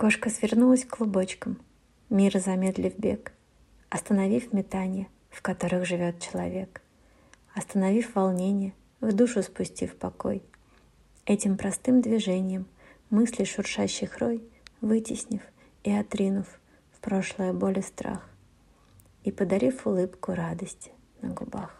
Кошка свернулась клубочком, мир замедлив бег, остановив метание, в которых живет человек, остановив волнение, в душу спустив покой. Этим простым движением мысли шуршащих рой, вытеснив и отринув в прошлое боль и страх, и подарив улыбку радости на губах.